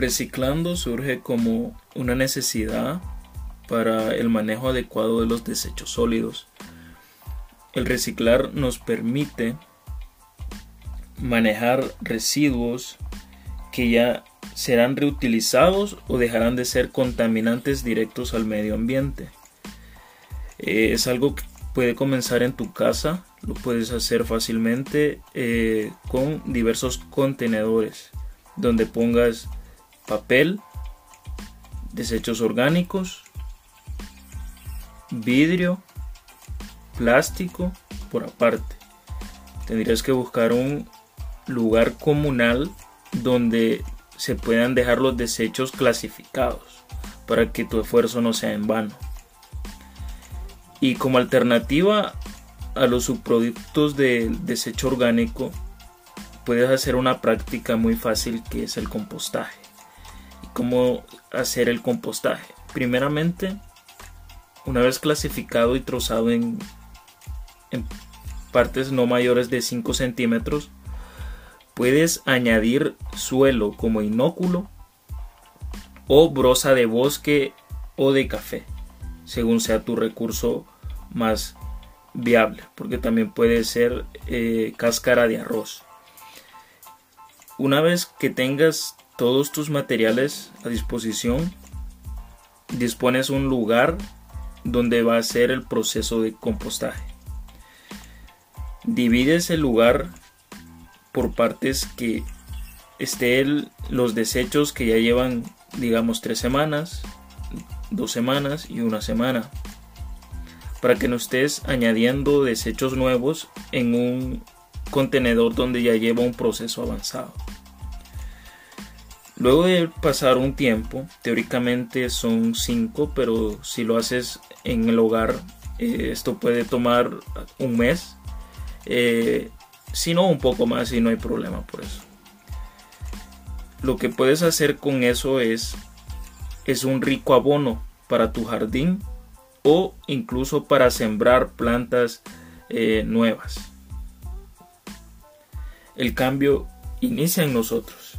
Reciclando surge como una necesidad para el manejo adecuado de los desechos sólidos. El reciclar nos permite manejar residuos que ya serán reutilizados o dejarán de ser contaminantes directos al medio ambiente. Eh, es algo que puede comenzar en tu casa, lo puedes hacer fácilmente eh, con diversos contenedores donde pongas papel, desechos orgánicos, vidrio, plástico por aparte. Tendrías que buscar un lugar comunal donde se puedan dejar los desechos clasificados para que tu esfuerzo no sea en vano. Y como alternativa a los subproductos del desecho orgánico, puedes hacer una práctica muy fácil que es el compostaje. ¿Y cómo hacer el compostaje? Primeramente, una vez clasificado y trozado en, en partes no mayores de 5 centímetros, puedes añadir suelo como inóculo o brosa de bosque o de café, según sea tu recurso más viable, porque también puede ser eh, cáscara de arroz. Una vez que tengas todos tus materiales a disposición, dispones un lugar donde va a ser el proceso de compostaje. Divides el lugar por partes que estén los desechos que ya llevan, digamos, tres semanas, dos semanas y una semana. Para que no estés añadiendo desechos nuevos en un contenedor donde ya lleva un proceso avanzado. Luego de pasar un tiempo, teóricamente son 5, pero si lo haces en el hogar, eh, esto puede tomar un mes. Eh, si no, un poco más y no hay problema por eso. Lo que puedes hacer con eso es, es un rico abono para tu jardín o incluso para sembrar plantas eh, nuevas. El cambio inicia en nosotros